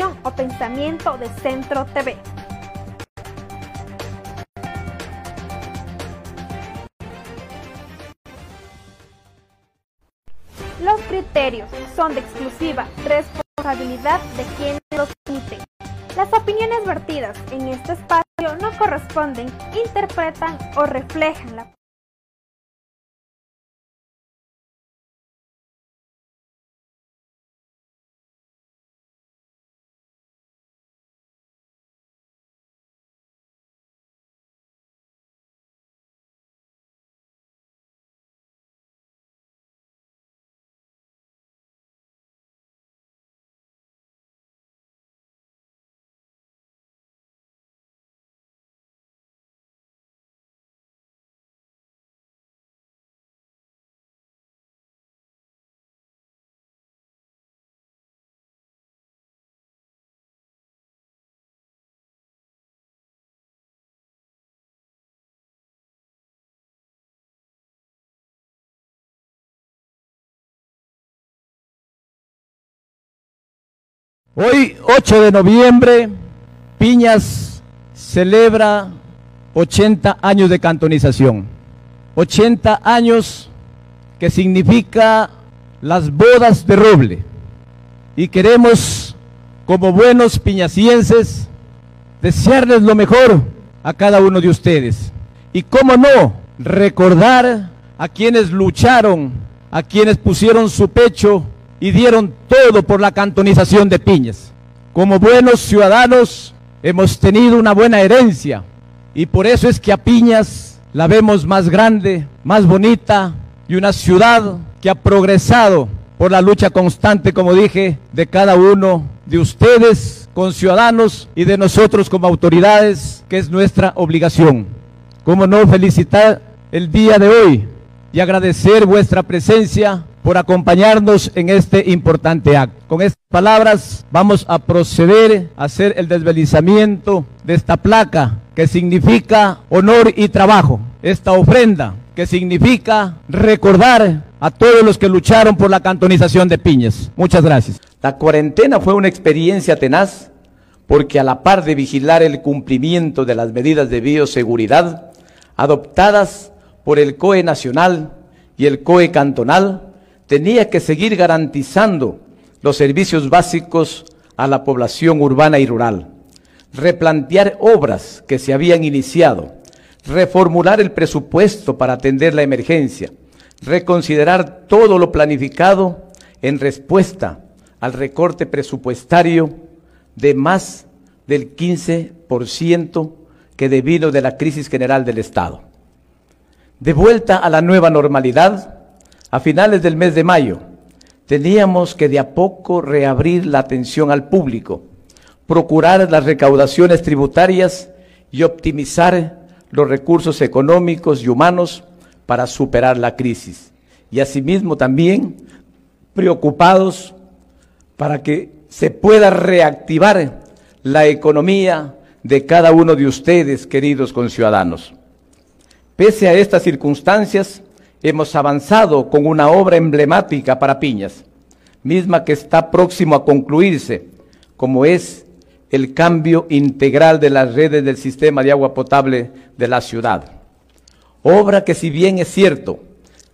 o pensamiento de Centro TV. Los criterios son de exclusiva responsabilidad de quienes los emiten. Las opiniones vertidas en este espacio no corresponden, interpretan o reflejan la Hoy, 8 de noviembre, Piñas celebra 80 años de cantonización. 80 años que significa las bodas de roble. Y queremos, como buenos piñacienses, desearles lo mejor a cada uno de ustedes. Y cómo no, recordar a quienes lucharon, a quienes pusieron su pecho y dieron todo por la cantonización de Piñas. Como buenos ciudadanos hemos tenido una buena herencia y por eso es que a Piñas la vemos más grande, más bonita y una ciudad que ha progresado por la lucha constante, como dije, de cada uno de ustedes, con ciudadanos y de nosotros como autoridades, que es nuestra obligación. Como no felicitar el día de hoy y agradecer vuestra presencia por acompañarnos en este importante acto. Con estas palabras vamos a proceder a hacer el desvelizamiento de esta placa que significa honor y trabajo, esta ofrenda que significa recordar a todos los que lucharon por la cantonización de Piñas. Muchas gracias. La cuarentena fue una experiencia tenaz porque a la par de vigilar el cumplimiento de las medidas de bioseguridad adoptadas por el COE nacional y el COE cantonal, tenía que seguir garantizando los servicios básicos a la población urbana y rural, replantear obras que se habían iniciado, reformular el presupuesto para atender la emergencia, reconsiderar todo lo planificado en respuesta al recorte presupuestario de más del 15% que devino de la crisis general del Estado. De vuelta a la nueva normalidad, a finales del mes de mayo, teníamos que de a poco reabrir la atención al público, procurar las recaudaciones tributarias y optimizar los recursos económicos y humanos para superar la crisis. Y asimismo también preocupados para que se pueda reactivar la economía de cada uno de ustedes, queridos conciudadanos. Pese a estas circunstancias, hemos avanzado con una obra emblemática para Piñas, misma que está próximo a concluirse, como es el cambio integral de las redes del sistema de agua potable de la ciudad. Obra que si bien es cierto,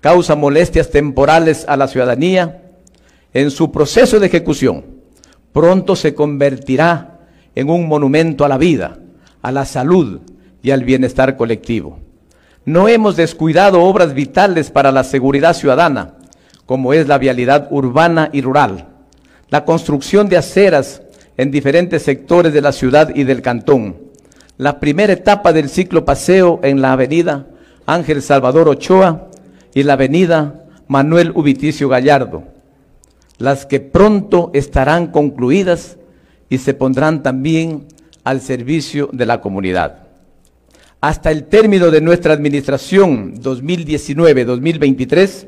causa molestias temporales a la ciudadanía, en su proceso de ejecución pronto se convertirá en un monumento a la vida, a la salud y al bienestar colectivo. No hemos descuidado obras vitales para la seguridad ciudadana, como es la vialidad urbana y rural, la construcción de aceras en diferentes sectores de la ciudad y del cantón, la primera etapa del ciclo paseo en la avenida Ángel Salvador Ochoa y la avenida Manuel Ubiticio Gallardo, las que pronto estarán concluidas y se pondrán también al servicio de la comunidad. Hasta el término de nuestra administración 2019-2023,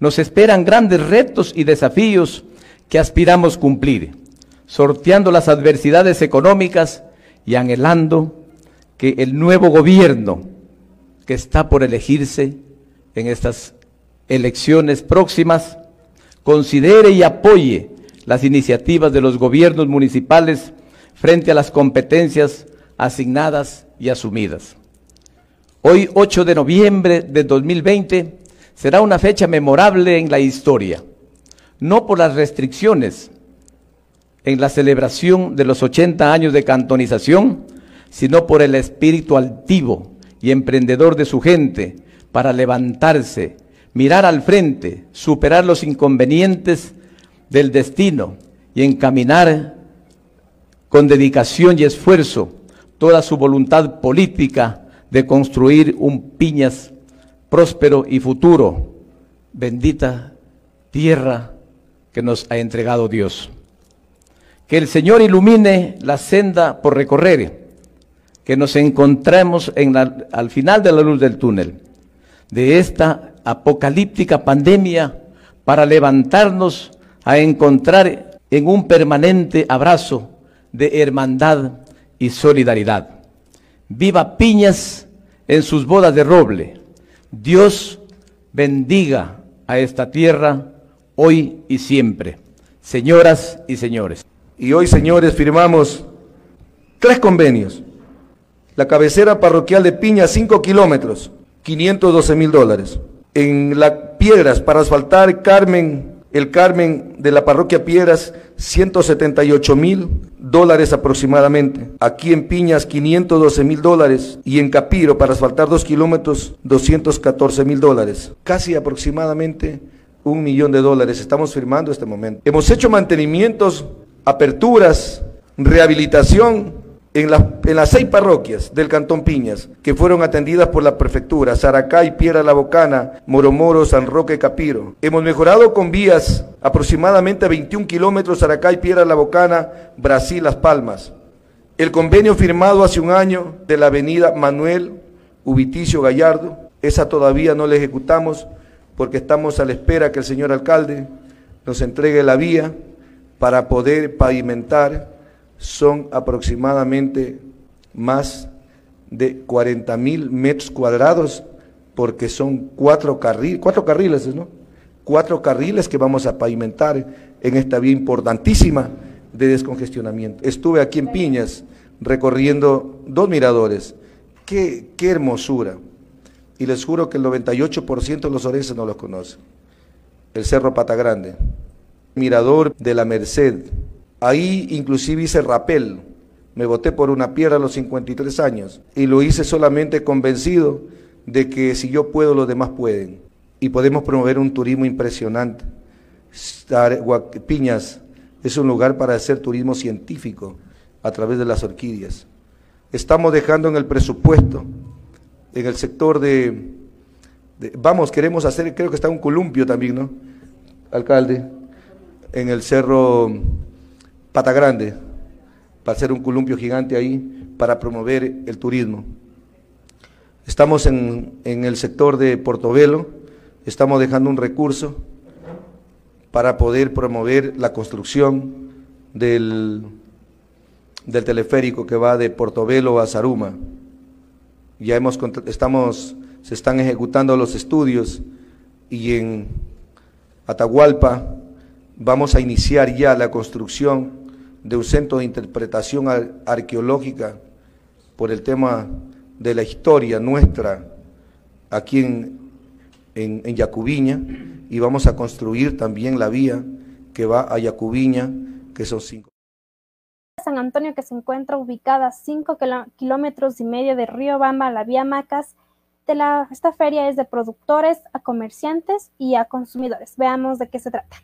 nos esperan grandes retos y desafíos que aspiramos cumplir, sorteando las adversidades económicas y anhelando que el nuevo gobierno que está por elegirse en estas elecciones próximas considere y apoye las iniciativas de los gobiernos municipales frente a las competencias asignadas y asumidas. Hoy, 8 de noviembre de 2020, será una fecha memorable en la historia, no por las restricciones en la celebración de los 80 años de cantonización, sino por el espíritu altivo y emprendedor de su gente para levantarse, mirar al frente, superar los inconvenientes del destino y encaminar con dedicación y esfuerzo toda su voluntad política de construir un Piñas próspero y futuro. Bendita tierra que nos ha entregado Dios. Que el Señor ilumine la senda por recorrer, que nos encontremos en al final de la luz del túnel de esta apocalíptica pandemia para levantarnos a encontrar en un permanente abrazo de hermandad y solidaridad. Viva Piñas en sus bodas de roble. Dios bendiga a esta tierra hoy y siempre. Señoras y señores. Y hoy, señores, firmamos tres convenios. La cabecera parroquial de Piñas, 5 kilómetros, 512 mil dólares. En las Piedras, para asfaltar Carmen, el Carmen de la parroquia Piedras, 178 mil dólares aproximadamente. Aquí en Piñas, 512 mil dólares. Y en Capiro, para asfaltar dos kilómetros, 214 mil dólares. Casi aproximadamente un millón de dólares estamos firmando este momento. Hemos hecho mantenimientos, aperturas, rehabilitación en, las seis parroquias del Cantón Piñas, que fueron atendidas por la prefectura, Saracay, Piedra La Bocana, Moromoro, San Roque, Capiro. Hemos mejorado con vías aproximadamente 21 kilómetros Saracay, Piedra La Bocana, Brasil, Las Palmas. El convenio firmado hace un año de la avenida Manuel Ubiticio Gallardo, esa todavía no la ejecutamos porque estamos a la espera que el señor alcalde nos entregue la vía para poder pavimentar son aproximadamente más de 40 mil metros cuadrados, porque son cuatro, carriles, cuatro carriles, ¿no? Cuatro carriles que vamos a pavimentar en esta vía importantísima de descongestionamiento. Estuve aquí en Piñas recorriendo dos miradores. Qué, qué hermosura. Y les juro que el 98% de los orenses no los conocen. El Cerro Pata Grande, mirador de la Merced, Ahí inclusive hice rapel. Me voté por una piedra a los 53 años y lo hice solamente convencido de que si yo puedo, los demás pueden. Y podemos promover un turismo impresionante. Piñas es un lugar para hacer turismo científico a través de las orquídeas. Estamos dejando en el presupuesto, en el sector de, de vamos, queremos hacer, creo que está un columpio también, ¿no? Alcalde, en el cerro Pata Grande, para hacer un columpio gigante ahí, para promover el turismo. Estamos en, el sector de Portobelo, estamos dejando un recurso para poder promover la construcción del, del teleférico que va de Portobelo a Zaruma. Ya hemos, estamos, se están ejecutando los estudios y en Atahualpa vamos a iniciar ya la construcción de un centro de interpretación arqueológica por el tema de la historia nuestra aquí en, en, Yacubiña y vamos a construir también la vía que va a Yacubiña, que son cinco. San Antonio, que se encuentra ubicada a cinco kilómetros y medio de Río Bamba, la vía Macas, de la, esta feria es de productores a comerciantes y a consumidores. Veamos de qué se trata.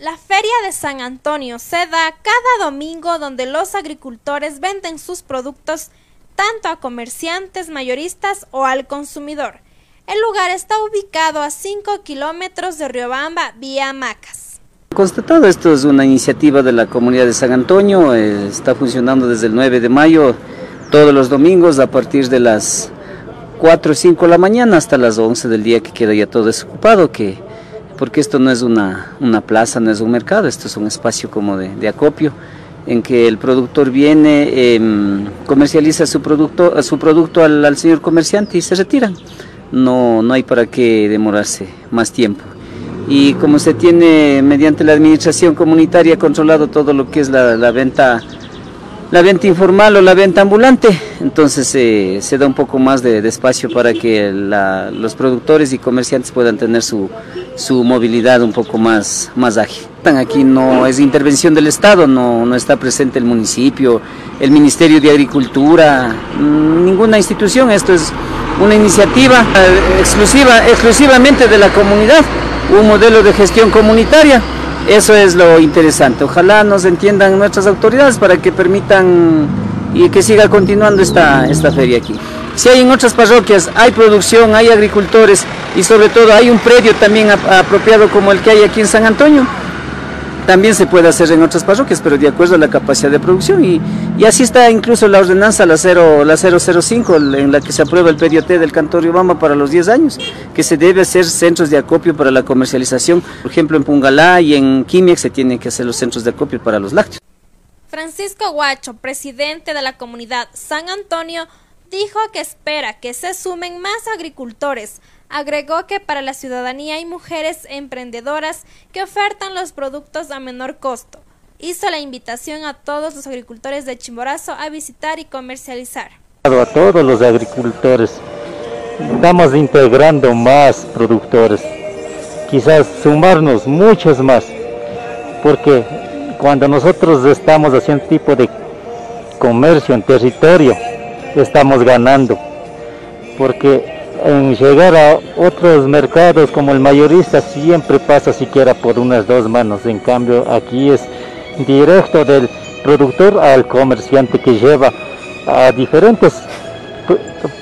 La Feria de San Antonio se da cada domingo donde los agricultores venden sus productos tanto a comerciantes mayoristas o al consumidor. El lugar está ubicado a 5 kilómetros de Riobamba vía Macas. Constatado, esto es una iniciativa de la comunidad de San Antonio, eh, está funcionando desde el 9 de mayo todos los domingos a partir de las 4 o 5 de la mañana hasta las 11 del día que queda ya todo desocupado, que, porque esto no es una, una plaza, no es un mercado, esto es un espacio como de, de acopio en que el productor viene, em, comercializa su producto, su producto al, al, señor comerciante y se retiran. No, no hay para qué demorarse más tiempo. Y como se tiene mediante la administración comunitaria controlado todo lo que es la, la venta la venta informal o la venta ambulante, entonces eh, se da un poco más de, espacio para que la, los productores y comerciantes puedan tener su, su movilidad un poco más, más ágil. Aquí no es intervención del Estado, no, no está presente el municipio, el Ministerio de Agricultura, mm, ninguna institución, esto es una iniciativa eh, exclusiva, exclusivamente de la comunidad, un modelo de gestión comunitaria. Eso es lo interesante. Ojalá nos entiendan nuestras autoridades para que permitan y que siga continuando esta, esta feria aquí. Si hay en otras parroquias, hay producción, hay agricultores y sobre todo hay un predio también apropiado como el que hay aquí en San Antonio. También se puede hacer en otras parroquias, pero de acuerdo a la capacidad de producción. Y, y así está incluso la ordenanza, la, 0, la 005, en la que se aprueba el PDOT del Cantón Riobamba para los 10 años, que se debe hacer centros de acopio para la comercialización. Por ejemplo, en Pungalá y en Quimiex se tienen que hacer los centros de acopio para los lácteos. Francisco Guacho, presidente de la comunidad San Antonio, dijo que espera que se sumen más agricultores. Agregó que para la ciudadanía hay mujeres emprendedoras que ofertan los productos a menor costo. Hizo la invitación a todos los agricultores de Chimborazo a visitar y comercializar. A todos los agricultores, estamos integrando más productores, quizás sumarnos muchos más, porque cuando nosotros estamos haciendo tipo de comercio en territorio, estamos ganando, porque en llegar a otros mercados como el mayorista siempre pasa siquiera por unas dos manos, en cambio aquí es directo del productor al comerciante que lleva a diferentes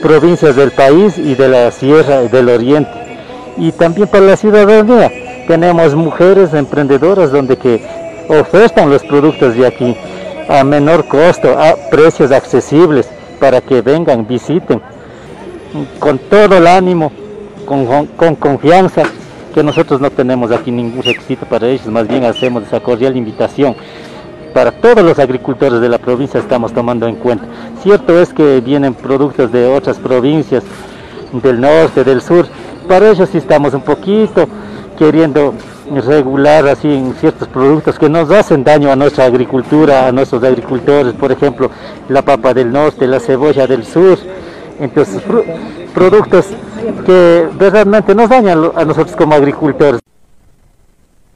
provincias del país y de la sierra del oriente. Y también para la ciudadanía. Tenemos mujeres emprendedoras donde que ofertan los productos de aquí a menor costo, a precios accesibles para que vengan, visiten con todo el ánimo, con, con, confianza, que nosotros no tenemos aquí ningún requisito para ellos, más bien hacemos esa cordial invitación. Para todos los agricultores de la provincia estamos tomando en cuenta. Cierto es que vienen productos de otras provincias, del norte, del sur, para ellos sí estamos un poquito queriendo regular así en ciertos productos que nos hacen daño a nuestra agricultura, a nuestros agricultores, por ejemplo, la papa del norte, la cebolla del sur, entonces productos que realmente nos dañan a nosotros como agricultores.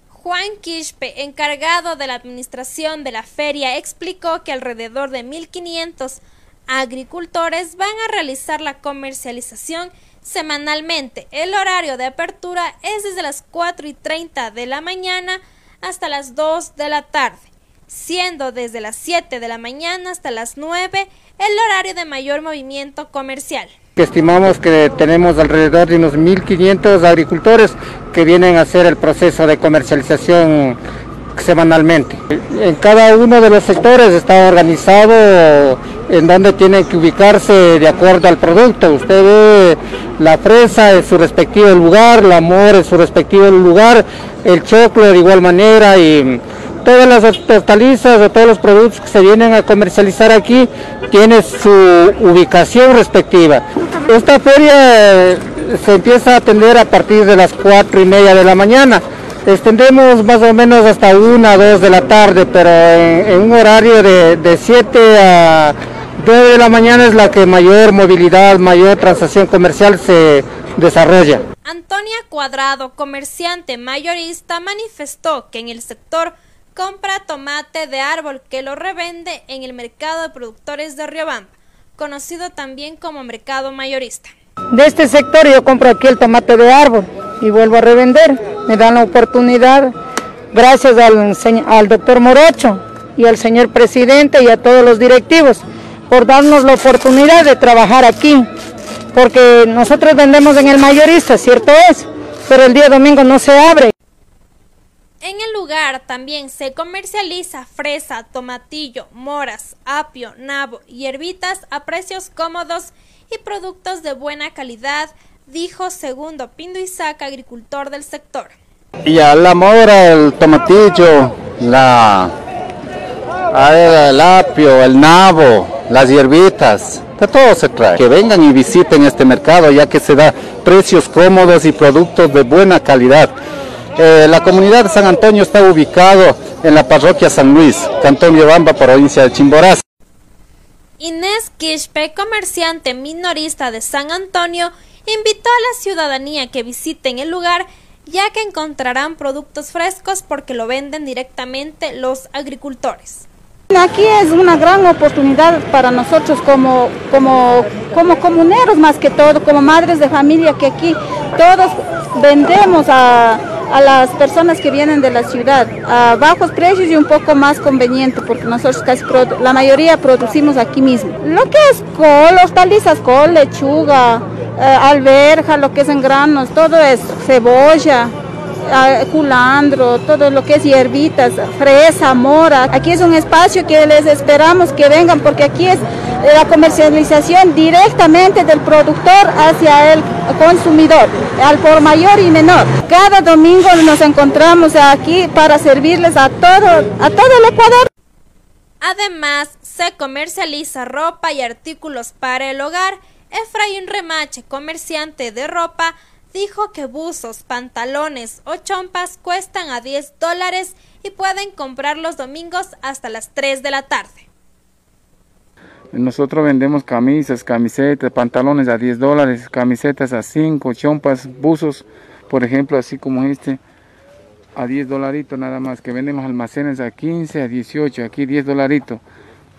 Juan Quispe, encargado de la administración de la feria, explicó que alrededor de 1.500 agricultores van a realizar la comercialización semanalmente. El horario de apertura es desde las 4 y 30 de la mañana hasta las 2 de la tarde, siendo desde las 7 de la mañana hasta las 9 el horario de mayor movimiento comercial. Estimamos que tenemos alrededor de unos 1.500 agricultores que vienen a hacer el proceso de comercialización semanalmente. En cada uno de los sectores está organizado en donde tiene que ubicarse de acuerdo al producto. Usted ve la fresa en su respectivo lugar, la mora en su respectivo lugar, el choclo de igual manera y todas las hortalizas o todos los productos que se vienen a comercializar aquí tienen su ubicación respectiva. Esta feria eh, se empieza a atender a partir de las cuatro y media de la mañana. Extendemos más o menos hasta una, dos de la tarde, pero en, un horario de, de 7 a 9 de la mañana es la que mayor movilidad, mayor transacción comercial se desarrolla. Antonia Cuadrado, comerciante mayorista, manifestó que en el sector compra tomate de árbol que lo revende en el mercado de productores de Riobamba. conocido también como mercado mayorista. De este sector yo compro aquí el tomate de árbol y vuelvo a revender. Me dan la oportunidad, gracias al, al doctor Morocho y al señor presidente y a todos los directivos, por darnos la oportunidad de trabajar aquí. Porque nosotros vendemos en el mayorista, cierto es, pero el día domingo no se abre. En el lugar también se comercializa fresa, tomatillo, moras, apio, nabo y herbitas a precios cómodos y productos de buena calidad, dijo Segundo Pindo Isaac, agricultor del sector. Y a la mora, el tomatillo, la, el apio, el nabo, las hierbitas, de todo se trae. Que vengan y visiten este mercado ya que se da precios cómodos y productos de buena calidad. Eh, la comunidad de San Antonio está ubicado en la parroquia San Luis, Cantón Yobamba, provincia de Chimborazo. Inés Quispe, comerciante minorista de San Antonio, invitó a la ciudadanía que visiten el lugar ya que encontrarán productos frescos porque lo venden directamente los agricultores. Aquí es una gran oportunidad para nosotros como, como, como comuneros más que todo, como madres de familia que aquí todos vendemos a, a las personas que vienen de la ciudad a bajos precios y un poco más conveniente porque nosotros casi la mayoría producimos aquí mismo. Lo que es col, hortalizas, col, lechuga, eh, alberja, lo que es en granos, todo es cebolla, culandro, todo lo que es hierbitas, fresa, mora. Aquí es un espacio que les esperamos que vengan porque aquí es la comercialización directamente del productor hacia el consumidor, al por mayor y menor. Cada domingo nos encontramos aquí para servirles a todo, a todo el Ecuador. Además, se comercializa ropa y artículos para el hogar. Efraín Remache, comerciante de ropa, dijo que buzos, pantalones o chompas cuestan a 10 dólares y pueden comprar los domingos hasta las 3 de la tarde. Nosotros vendemos camisas, camisetas, pantalones a 10 dólares, camisetas a 5, chompas, buzos, por ejemplo, así como este, a 10 dolaritos nada más, que vendemos almacenes a 15, a 18, aquí 10 dolaritos.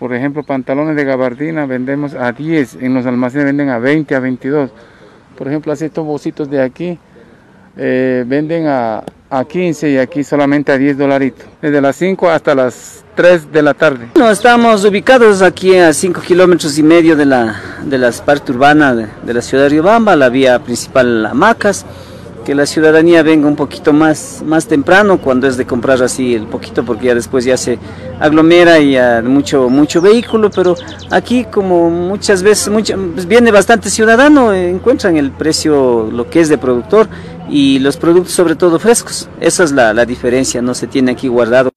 Por ejemplo, pantalones de gabardina vendemos a 10, en los almacenes venden a 20, a 22. Por ejemplo, así estos bolsitos de aquí eh, venden a, a 15 y aquí solamente a 10 dolaritos. Desde las 5 hasta las 3 de la tarde. No, estamos ubicados aquí a 5 kilómetros y medio de la, de las parte urbana de, de la ciudad de Riobamba, la vía principal Macas que la ciudadanía venga un poquito más, más temprano cuando es de comprar así el poquito porque ya después ya se aglomera y ya mucho, mucho vehículo, pero aquí como muchas veces pues viene bastante ciudadano, encuentran el precio lo que es de productor y los productos sobre todo frescos. Esa es la, la diferencia, no se tiene aquí guardado.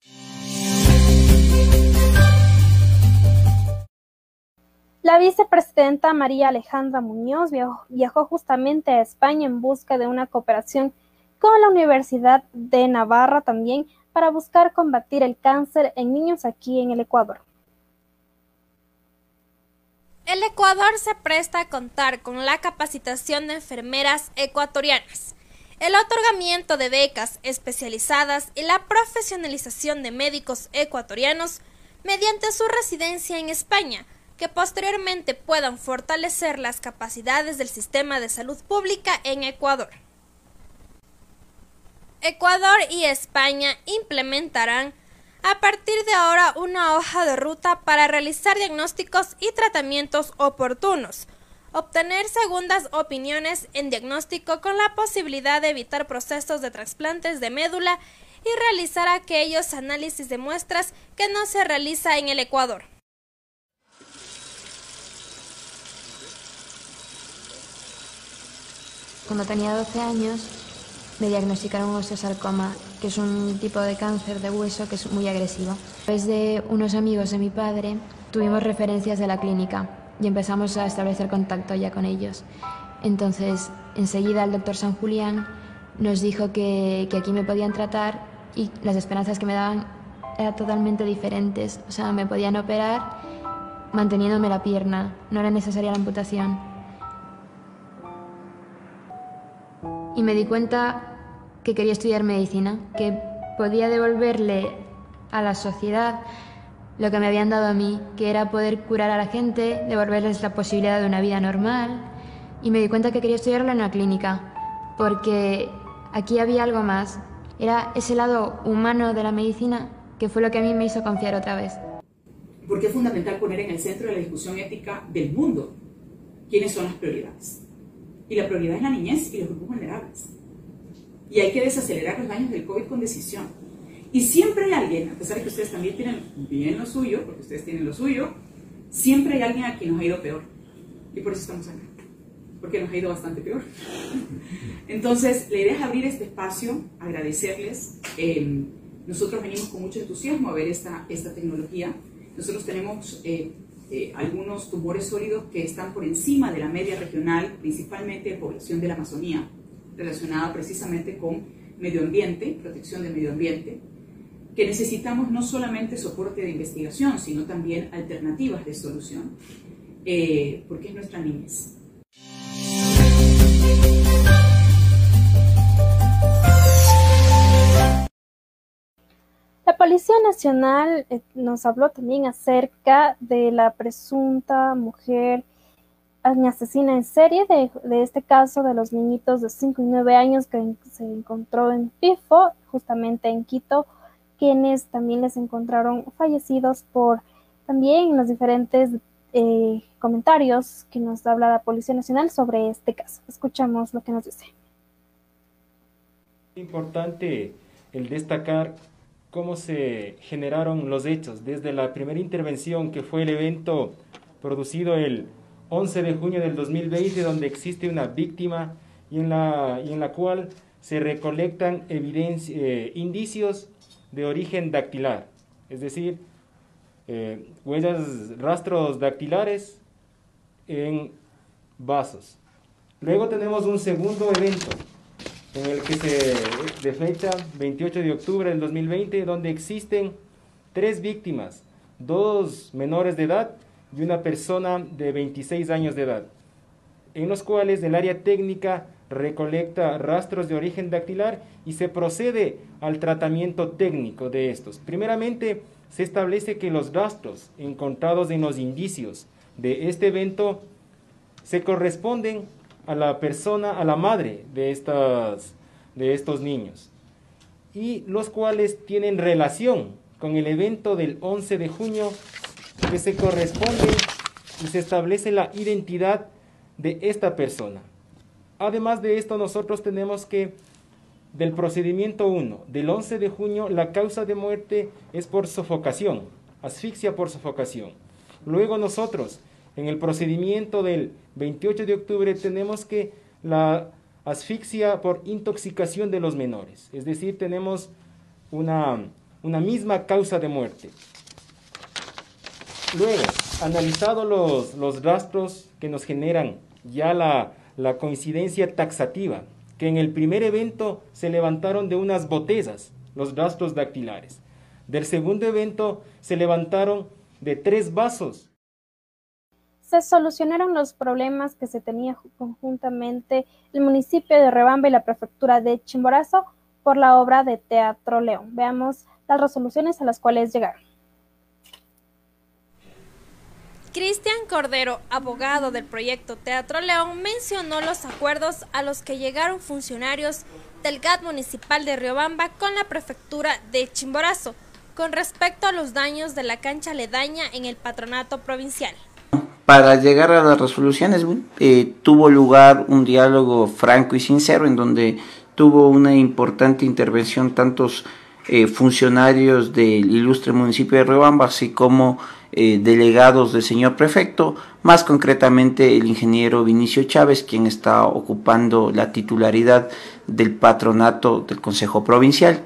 La vicepresidenta María Alejandra Muñoz viajó, justamente a España en busca de una cooperación con la Universidad de Navarra también para buscar combatir el cáncer en niños aquí en el Ecuador. El Ecuador se presta a contar con la capacitación de enfermeras ecuatorianas, el otorgamiento de becas especializadas y la profesionalización de médicos ecuatorianos mediante su residencia en España, que posteriormente puedan fortalecer las capacidades del sistema de salud pública en Ecuador. Ecuador y España implementarán a partir de ahora una hoja de ruta para realizar diagnósticos y tratamientos oportunos, obtener segundas opiniones en diagnóstico con la posibilidad de evitar procesos de trasplantes de médula y realizar aquellos análisis de muestras que no se realiza en el Ecuador. Cuando tenía 12 años me diagnosticaron osteosarcoma, que es un tipo de cáncer de hueso que es muy agresivo. A través de unos amigos de mi padre tuvimos referencias de la clínica y empezamos a establecer contacto ya con ellos. Entonces, enseguida el doctor San Julián nos dijo que, que aquí me podían tratar y las esperanzas que me daban eran totalmente diferentes. O sea, me podían operar manteniéndome la pierna, no era necesaria la amputación. Y me di cuenta que quería estudiar medicina, que podía devolverle a la sociedad lo que me habían dado a mí, que era poder curar a la gente, devolverles la posibilidad de una vida normal. Y me di cuenta que quería estudiarlo en la clínica, porque aquí había algo más. Era ese lado humano de la medicina que fue lo que a mí me hizo confiar otra vez. Porque es fundamental poner en el centro de la discusión ética del mundo quiénes son las prioridades. Y la prioridad es la niñez y los grupos vulnerables. Y hay que desacelerar los daños del COVID con decisión. Y siempre hay alguien, a pesar de que ustedes también tienen bien lo suyo, porque ustedes tienen lo suyo, siempre hay alguien a quien nos ha ido peor. Y por eso estamos acá. Porque nos ha ido bastante peor. Entonces, la idea es abrir este espacio, agradecerles. Eh, nosotros venimos con mucho entusiasmo a ver esta, esta tecnología. Nosotros tenemos eh, eh, algunos tumores sólidos que están por encima de la media regional, principalmente de población de la Amazonía, relacionada precisamente con medio ambiente, protección del medio ambiente, que necesitamos no solamente soporte de investigación, sino también alternativas de solución, eh, porque es nuestra niñez. Policía Nacional eh, nos habló también acerca de la presunta mujer asesina en serie de, de, este caso de los niñitos de 5 y 9 años que se encontró en Pifo, justamente en Quito, quienes también les encontraron fallecidos por también los diferentes eh, comentarios que nos habla la Policía Nacional sobre este caso. Escuchamos lo que nos dice. Importante el destacar cómo se generaron los hechos. Desde la primera intervención que fue el evento producido el 11 de junio del 2020 donde existe una víctima y en la, y en la cual se recolectan evidencia, eh, indicios de origen dactilar, es decir, eh, huellas, rastros dactilares en vasos. Luego tenemos un segundo evento en el que se, de fecha 28 de octubre del 2020, donde existen tres víctimas, dos menores de edad y una persona de 26 años de edad, en los cuales el área técnica recolecta rastros de origen dactilar y se procede al tratamiento técnico de estos. Primeramente, se establece que los rastros encontrados en los indicios de este evento se corresponden a la persona, a la madre de, estas, de estos niños, y los cuales tienen relación con el evento del 11 de junio que se corresponde y se establece la identidad de esta persona. Además de esto, nosotros tenemos que del procedimiento 1 del 11 de junio, la causa de muerte es por sofocación, asfixia por sofocación. Luego nosotros, en el procedimiento del 28 de octubre, tenemos que la asfixia por intoxicación de los menores, es decir, tenemos una, una misma causa de muerte. Luego, analizado los, los rastros que nos generan ya la, la coincidencia taxativa, que en el primer evento se levantaron de unas botellas los rastros dactilares. Del segundo evento se levantaron de tres vasos. Se solucionaron los problemas que se tenía conjuntamente el municipio de Rebamba y la prefectura de Chimborazo por la obra de Teatro León. Veamos las resoluciones a las cuales llegaron. Cristian Cordero, abogado del proyecto Teatro León, mencionó los acuerdos a los que llegaron funcionarios del GAT municipal de Riobamba con la prefectura de Chimborazo con respecto a los daños de la cancha aledaña en el patronato provincial. Para llegar a las resoluciones eh, tuvo lugar un diálogo franco y sincero en donde tuvo una importante intervención tantos eh, funcionarios del ilustre municipio de Riobamba así como eh, delegados del señor prefecto, más concretamente el ingeniero Vinicio Chávez, quien está ocupando la titularidad del patronato del Consejo Provincial,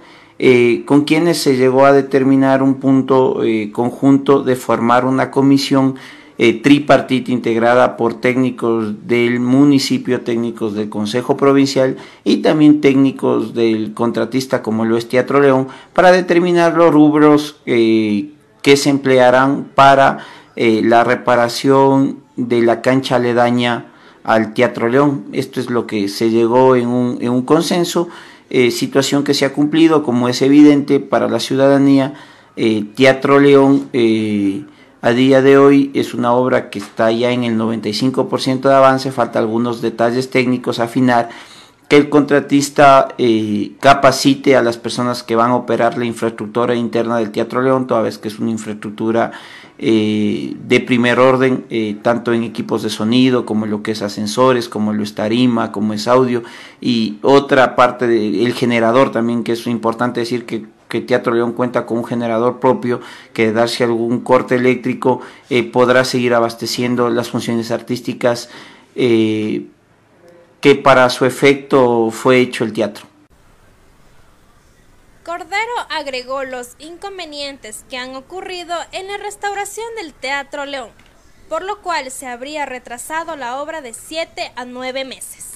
con quienes se llegó a determinar un punto conjunto de formar una comisión tripartita integrada por técnicos del municipio, técnicos del Consejo Provincial y también técnicos del contratista como lo es Teatro León, para determinar los rubros que se emplearán para eh, la reparación de la cancha aledaña al Teatro León. Esto es lo que se llegó en un, en un consenso, eh, situación que se ha cumplido, como es evidente para la ciudadanía. Eh, Teatro León eh, a día de hoy es una obra que está ya en el 95% de avance, falta algunos detalles técnicos a afinar, que el contratista eh, capacite a las personas que van a operar la infraestructura interna del Teatro León, toda vez que es una infraestructura eh, de primer orden, eh, tanto en equipos de sonido, como lo que es ascensores, como lo es tarima, como es audio, y otra parte del generador también, que es importante decir que que Teatro León cuenta con un generador propio que darse algún corte eléctrico eh, podrá seguir abasteciendo las funciones artísticas eh, que para su efecto fue hecho el teatro. Cordero agregó los inconvenientes que han ocurrido en la restauración del Teatro León, por lo cual se habría retrasado la obra de 7 a 9 meses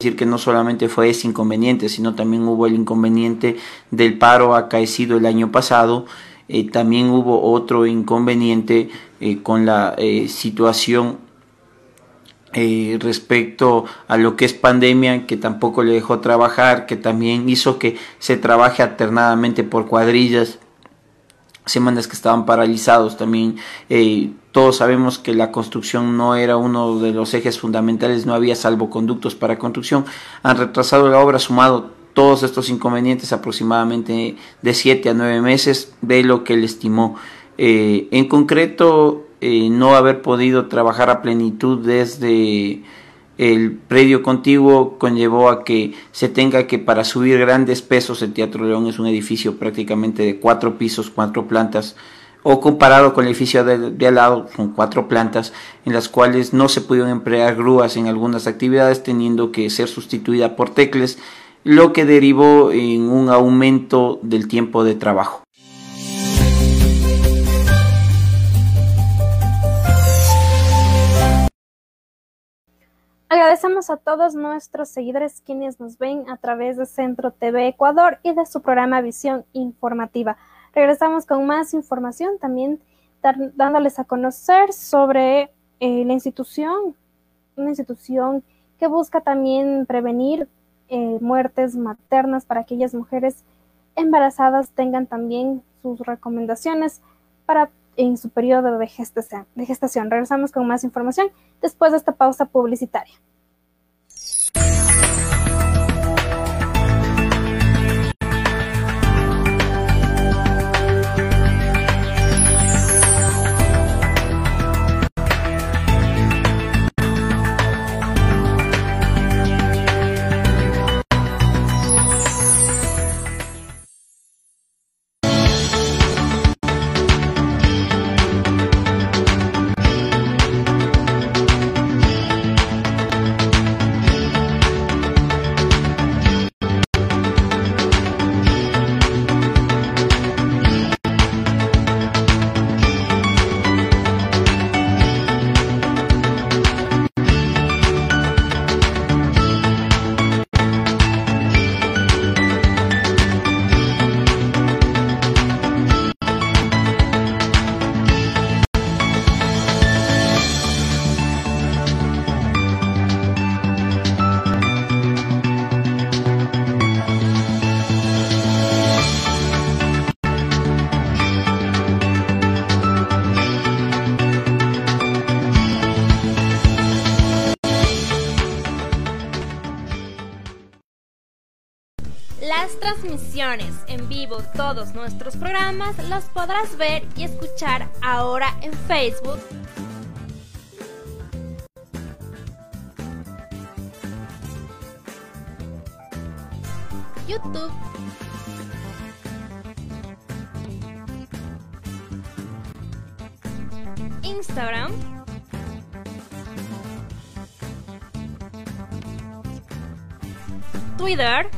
decir que no solamente fue ese inconveniente, sino también hubo el inconveniente del paro acaecido el año pasado, eh, también hubo otro inconveniente eh, con la eh, situación respecto a lo que es pandemia, que tampoco le dejó trabajar, que también hizo que se trabaje alternadamente por cuadrillas semanas que estaban paralizados también. Eh, todos sabemos que la construcción no era uno de los ejes fundamentales, no había salvoconductos para construcción. Han retrasado la obra, sumado todos estos inconvenientes aproximadamente de 7 a 9 meses de lo que él estimó. Eh, en concreto, eh, no haber podido trabajar a plenitud desde el predio contiguo conllevó a que se tenga que para subir grandes pesos el Teatro León es un edificio prácticamente de cuatro pisos, cuatro plantas, o comparado con el edificio de, al lado, son cuatro plantas en las cuales no se pudieron emplear grúas en algunas actividades, teniendo que ser sustituida por tecles, lo que derivó en un aumento del tiempo de trabajo. Agradecemos a todos nuestros seguidores quienes nos ven a través de Centro TV Ecuador y de su programa Visión Informativa. Regresamos con más información, también dándoles a conocer sobre eh, la institución, una institución que busca también prevenir eh, muertes maternas para aquellas mujeres embarazadas tengan también sus recomendaciones para en su periodo de gestación. de gestación. Regresamos con más información después de esta pausa publicitaria. Todos nuestros programas los podrás ver y escuchar ahora en Facebook. YouTube. Instagram. Twitter.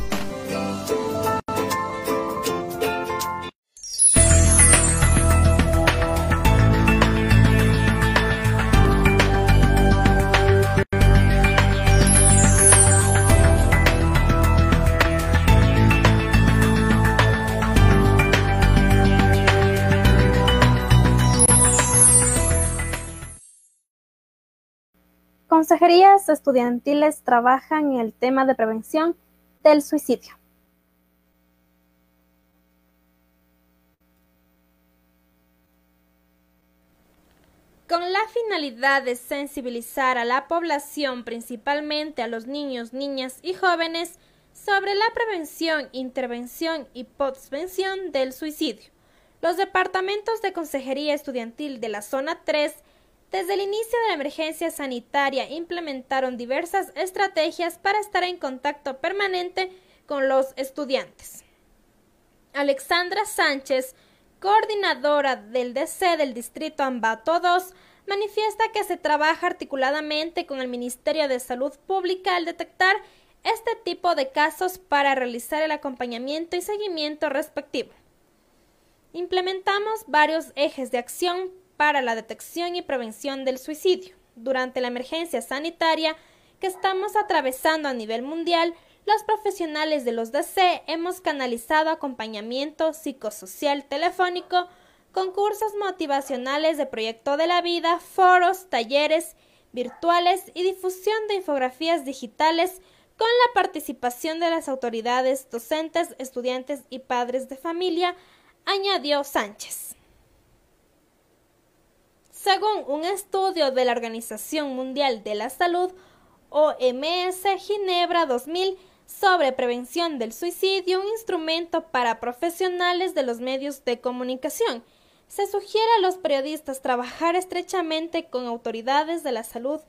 Consejerías estudiantiles trabajan en el tema de prevención del suicidio. Con la finalidad de sensibilizar a la población, principalmente a los niños, niñas y jóvenes, sobre la prevención, intervención y postvención del suicidio. Los departamentos de consejería estudiantil de la zona 3 desde el inicio de la emergencia sanitaria implementaron diversas estrategias para estar en contacto permanente con los estudiantes. Alexandra Sánchez, coordinadora del DC del Distrito Ambato 2, manifiesta que se trabaja articuladamente con el Ministerio de Salud Pública al detectar este tipo de casos para realizar el acompañamiento y seguimiento respectivo. Implementamos varios ejes de acción para la detección y prevención del suicidio. Durante la emergencia sanitaria que estamos atravesando a nivel mundial, los profesionales de los DC hemos canalizado acompañamiento psicosocial telefónico, concursos motivacionales de proyecto de la vida, foros, talleres virtuales y difusión de infografías digitales con la participación de las autoridades, docentes, estudiantes y padres de familia, añadió Sánchez. Según un estudio de la Organización Mundial de la Salud, OMS Ginebra 2000, sobre prevención del suicidio, un instrumento para profesionales de los medios de comunicación. Se sugiere a los periodistas trabajar estrechamente con autoridades de la salud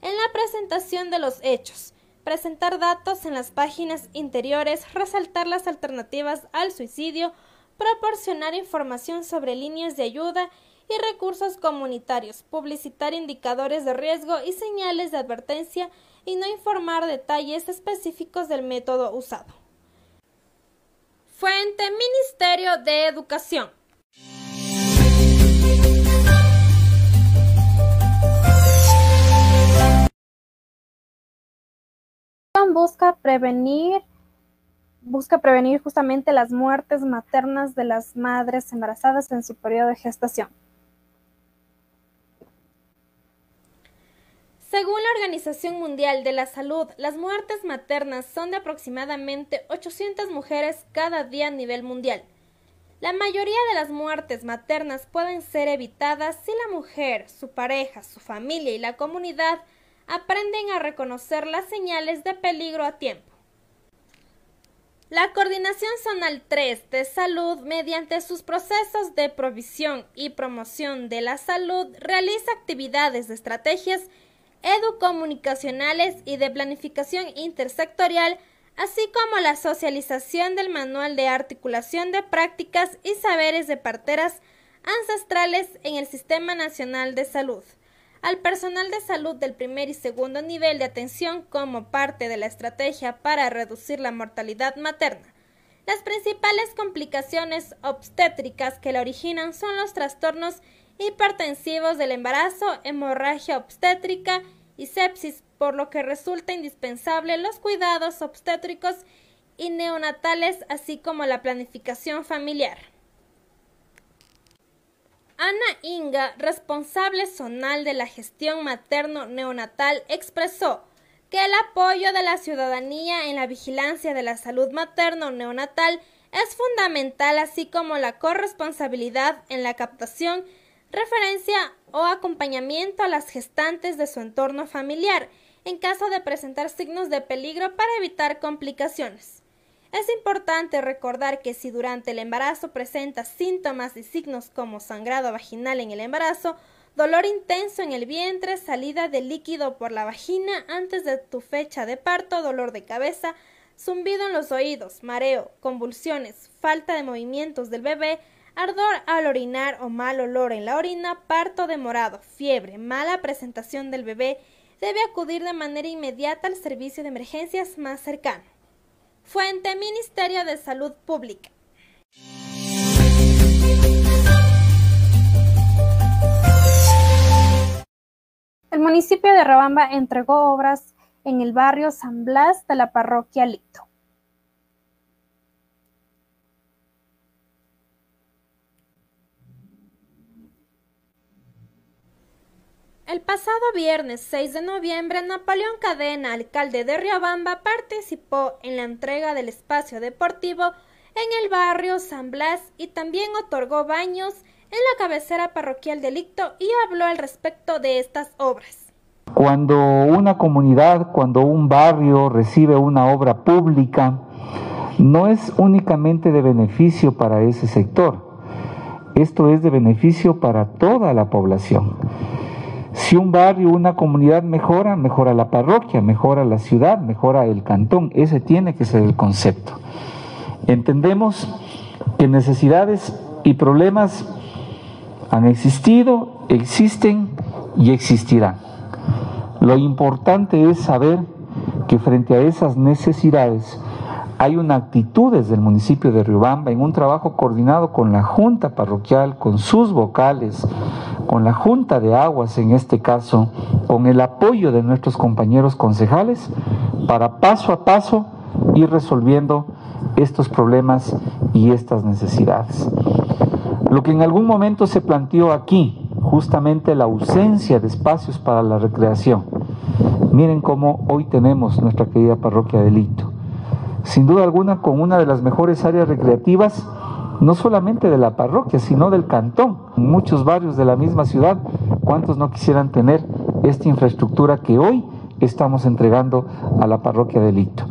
en la presentación de los hechos, presentar datos en las páginas interiores, resaltar las alternativas al suicidio, proporcionar información sobre líneas de ayuda y recursos comunitarios, publicitar indicadores de riesgo y señales de advertencia y no informar detalles específicos del método usado. Fuente Ministerio de Educación. busca prevenir busca prevenir justamente las muertes maternas de las madres embarazadas en su periodo de gestación. Según la Organización Mundial de la Salud, las muertes maternas son de aproximadamente 800 mujeres cada día a nivel mundial. La mayoría de las muertes maternas pueden ser evitadas si la mujer, su pareja, su familia y la comunidad aprenden a reconocer las señales de peligro a tiempo. La Coordinación Zonal 3 de Salud, mediante sus procesos de provisión y promoción de la salud, realiza actividades de estrategias educomunicacionales y de planificación intersectorial, así como la socialización del manual de articulación de prácticas y saberes de parteras ancestrales en el Sistema Nacional de Salud al personal de salud del primer y segundo nivel de atención como parte de la estrategia para reducir la mortalidad materna. Las principales complicaciones obstétricas que la originan son los trastornos hipertensivos del embarazo, hemorragia obstétrica y sepsis, por lo que resulta indispensable los cuidados obstétricos y neonatales, así como la planificación familiar. Ana Inga, responsable zonal de la gestión materno-neonatal, expresó que el apoyo de la ciudadanía en la vigilancia de la salud materno-neonatal es fundamental, así como la corresponsabilidad en la captación, referencia o acompañamiento a las gestantes de su entorno familiar en caso de presentar signos de peligro para evitar complicaciones. Es importante recordar que si durante el embarazo presenta síntomas y signos como sangrado vaginal en el embarazo, dolor intenso en el vientre, salida de líquido por la vagina antes de tu fecha de parto, dolor de cabeza, zumbido en los oídos, mareo, convulsiones, falta de movimientos del bebé, ardor al orinar o mal olor en la orina, parto demorado, fiebre, mala presentación del bebé, debe acudir de manera inmediata al servicio de emergencias más cercano. Fuente Ministerio de Salud Pública. El municipio de Rabamba entregó obras en el barrio San Blas de la parroquia Lito. El pasado viernes 6 de noviembre, Napoleón Cadena, alcalde de Riobamba, participó en la entrega del espacio deportivo en el barrio San Blas y también otorgó baños en la cabecera parroquial de Licto y habló al respecto de estas obras. Cuando una comunidad, cuando un barrio recibe una obra pública, no es únicamente de beneficio para ese sector, esto es de beneficio para toda la población. Si un barrio, una comunidad mejora, mejora la parroquia, mejora la ciudad, mejora el cantón. Ese tiene que ser el concepto. Entendemos que necesidades y problemas han existido, existen y existirán. Lo importante es saber que frente a esas necesidades hay una actitud desde el municipio de Riobamba en un trabajo coordinado con la Junta Parroquial, con sus vocales, con la Junta de Aguas en este caso, con el apoyo de nuestros compañeros concejales, para paso a paso ir resolviendo estos problemas y estas necesidades. Lo que en algún momento se planteó aquí, justamente la ausencia de espacios para la recreación. Miren cómo hoy tenemos nuestra querida parroquia de Lito sin duda alguna con una de las mejores áreas recreativas, no solamente de la parroquia, sino del cantón. En muchos barrios de la misma ciudad, ¿cuántos no quisieran tener esta infraestructura que hoy estamos entregando a la parroquia de Lito?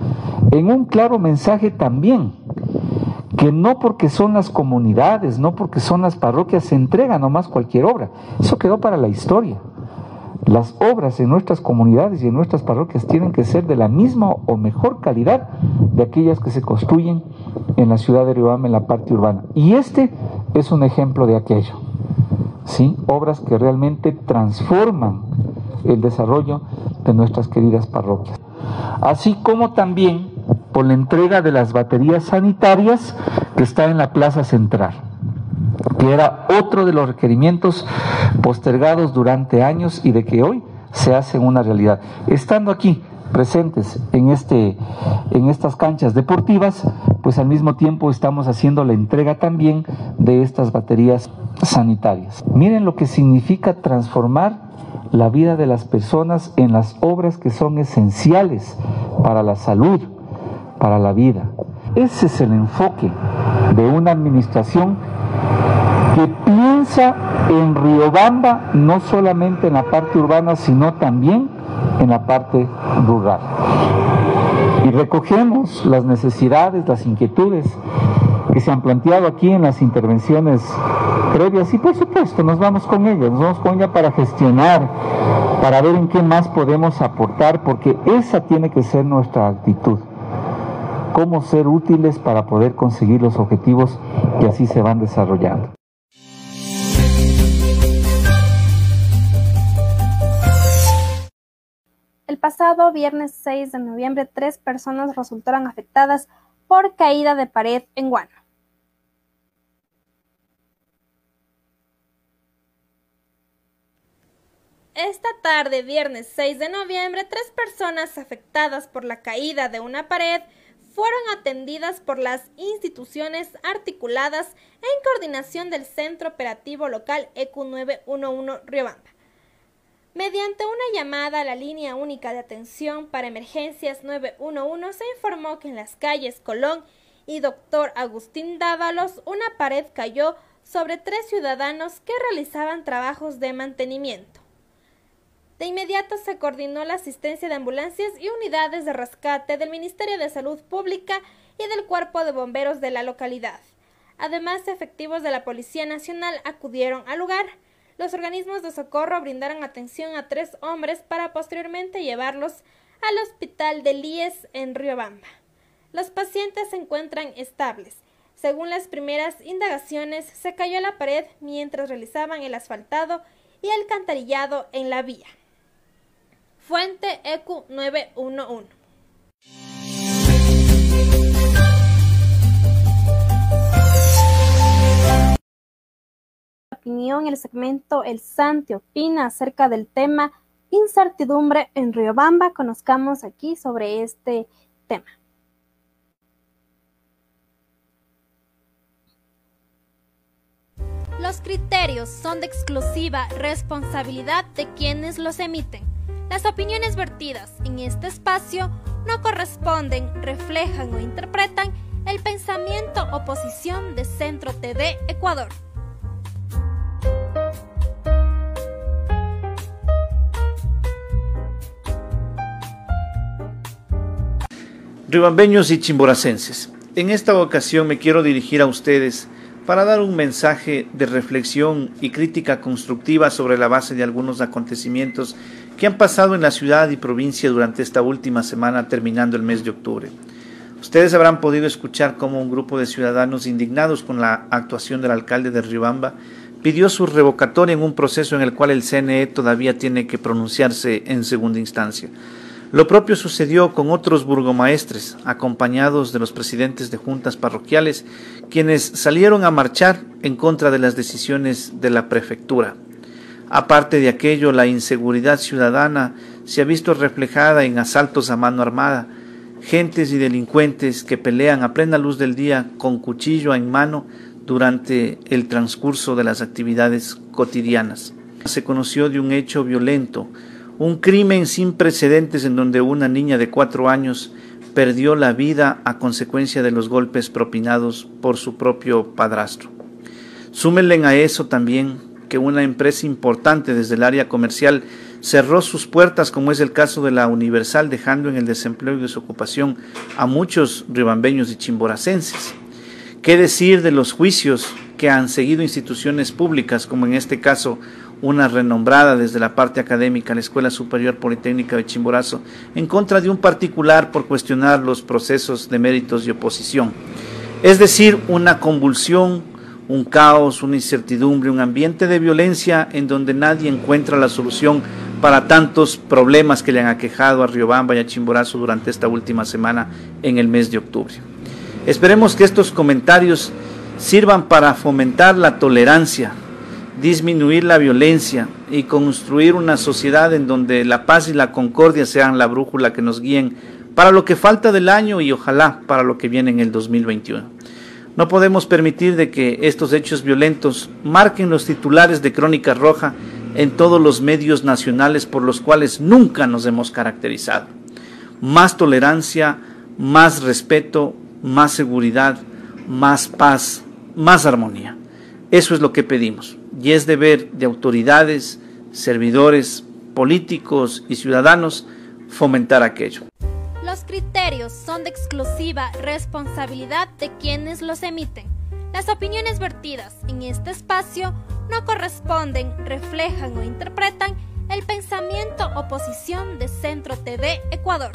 En un claro mensaje también, que no porque son las comunidades, no porque son las parroquias, se entrega nomás cualquier obra. Eso quedó para la historia. Las obras en nuestras comunidades y en nuestras parroquias tienen que ser de la misma o mejor calidad de aquellas que se construyen en la ciudad de Riobamba, en la parte urbana. Y este es un ejemplo de aquello. ¿sí? Obras que realmente transforman el desarrollo de nuestras queridas parroquias. Así como también por la entrega de las baterías sanitarias que está en la plaza central que era otro de los requerimientos postergados durante años y de que hoy se hacen una realidad. Estando aquí presentes en, este, en estas canchas deportivas, pues al mismo tiempo estamos haciendo la entrega también de estas baterías sanitarias. Miren lo que significa transformar la vida de las personas en las obras que son esenciales para la salud, para la vida. Ese es el enfoque de una administración que piensa en Riobamba no solamente en la parte urbana, sino también en la parte rural. y recogemos las necesidades, las inquietudes que se han planteado aquí en las intervenciones previas y por supuesto nos vamos con ellas, nos vamos con ella para gestionar, para ver en qué más podemos aportar, porque esa tiene que ser nuestra actitud cómo ser útiles para poder conseguir los objetivos que así se van desarrollando. El pasado viernes 6 de noviembre, tres personas resultaron afectadas por caída de pared en Guano. Esta tarde, viernes 6 de noviembre, tres personas afectadas por la caída de una pared fueron atendidas por las instituciones articuladas en coordinación del Centro Operativo Local EQ911 Riobamba. Mediante una llamada a la línea única de atención para emergencias 911 se informó que en las calles Colón y Doctor Agustín Dávalos una pared cayó sobre tres ciudadanos que realizaban trabajos de mantenimiento. De inmediato se coordinó la asistencia de ambulancias y unidades de rescate del Ministerio de Salud Pública y del Cuerpo de Bomberos de la localidad. Además, efectivos de la Policía Nacional acudieron al lugar. Los organismos de socorro brindaron atención a tres hombres para posteriormente llevarlos al hospital de Líes en Riobamba. Los pacientes se encuentran estables. Según las primeras indagaciones, se cayó la pared mientras realizaban el asfaltado y el cantarillado en la vía. Fuente EQ 911. Opinión, el segmento El Santi opina acerca del tema incertidumbre en Riobamba. Conozcamos aquí sobre este tema. Los criterios son de exclusiva responsabilidad de quienes los emiten. Las opiniones vertidas en este espacio no corresponden, reflejan o interpretan el pensamiento o posición de Centro TV Ecuador. Ribambeños y chimboracenses, en esta ocasión me quiero dirigir a ustedes para dar un mensaje de reflexión y crítica constructiva sobre la base de algunos acontecimientos que han pasado en la ciudad y provincia durante esta última semana terminando el mes de octubre. Ustedes habrán podido escuchar cómo un grupo de ciudadanos indignados con la actuación del alcalde de Riobamba pidió su revocatoria en un proceso en el cual el CNE todavía tiene que pronunciarse en segunda instancia. Lo propio sucedió con otros burgomaestres, acompañados de los presidentes de juntas parroquiales, quienes salieron a marchar en contra de las decisiones de la prefectura. Aparte de aquello, la inseguridad ciudadana se ha visto reflejada en asaltos a mano armada, gentes y delincuentes que pelean a plena luz del día con cuchillo en mano durante el transcurso de las actividades cotidianas. Se conoció de un hecho violento, un crimen sin precedentes en donde una niña de cuatro años perdió la vida a consecuencia de los golpes propinados por su propio padrastro. Súmenle a eso también que una empresa importante desde el área comercial cerró sus puertas, como es el caso de la Universal, dejando en el desempleo y desocupación a muchos ribambeños y chimboracenses. ¿Qué decir de los juicios que han seguido instituciones públicas, como en este caso una renombrada desde la parte académica, la Escuela Superior Politécnica de Chimborazo, en contra de un particular por cuestionar los procesos de méritos y oposición? Es decir, una convulsión un caos, una incertidumbre, un ambiente de violencia en donde nadie encuentra la solución para tantos problemas que le han aquejado a Riobamba y a Chimborazo durante esta última semana en el mes de octubre. Esperemos que estos comentarios sirvan para fomentar la tolerancia, disminuir la violencia y construir una sociedad en donde la paz y la concordia sean la brújula que nos guíen para lo que falta del año y ojalá para lo que viene en el 2021. No podemos permitir de que estos hechos violentos marquen los titulares de Crónica Roja en todos los medios nacionales por los cuales nunca nos hemos caracterizado. Más tolerancia, más respeto, más seguridad, más paz, más armonía. Eso es lo que pedimos y es deber de autoridades, servidores, políticos y ciudadanos fomentar aquello. Criterios son de exclusiva responsabilidad de quienes los emiten. Las opiniones vertidas en este espacio no corresponden, reflejan o interpretan el pensamiento o posición de Centro TV Ecuador.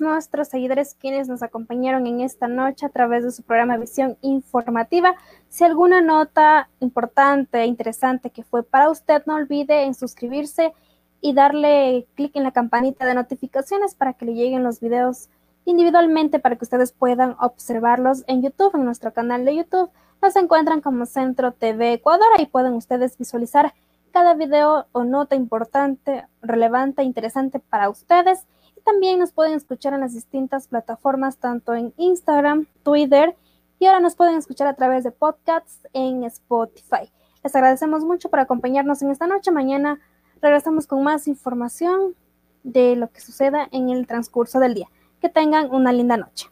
Nuestros seguidores quienes nos acompañaron en esta noche a través de su programa Visión Informativa. Si alguna nota importante, interesante que fue para usted, no olvide en suscribirse y darle clic en la campanita de notificaciones para que le lleguen los videos individualmente para que ustedes puedan observarlos en YouTube, en nuestro canal de YouTube. Nos encuentran como Centro TV Ecuador y pueden ustedes visualizar cada video o nota importante, relevante, interesante para ustedes también nos pueden escuchar en las distintas plataformas, tanto en Instagram, Twitter y ahora nos pueden escuchar a través de podcasts en Spotify. Les agradecemos mucho por acompañarnos en esta noche. Mañana regresamos con más información de lo que suceda en el transcurso del día. Que tengan una linda noche.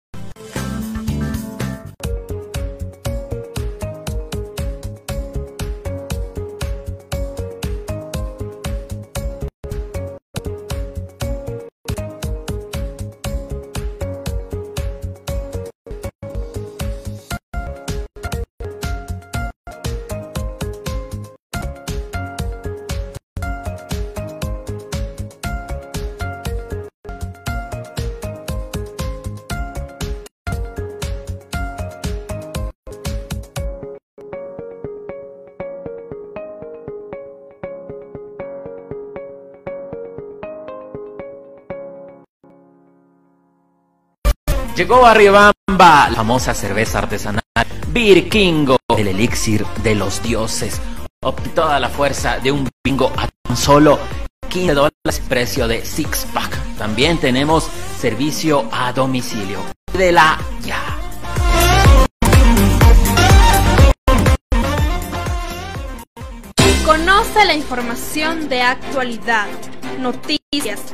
Llegó a Riobamba la famosa cerveza artesanal Birkingo, el elixir de los dioses. Toda la fuerza de un bingo a tan solo 15 dólares, precio de six pack. También tenemos servicio a domicilio. De la ya. Conoce la información de actualidad, noticias,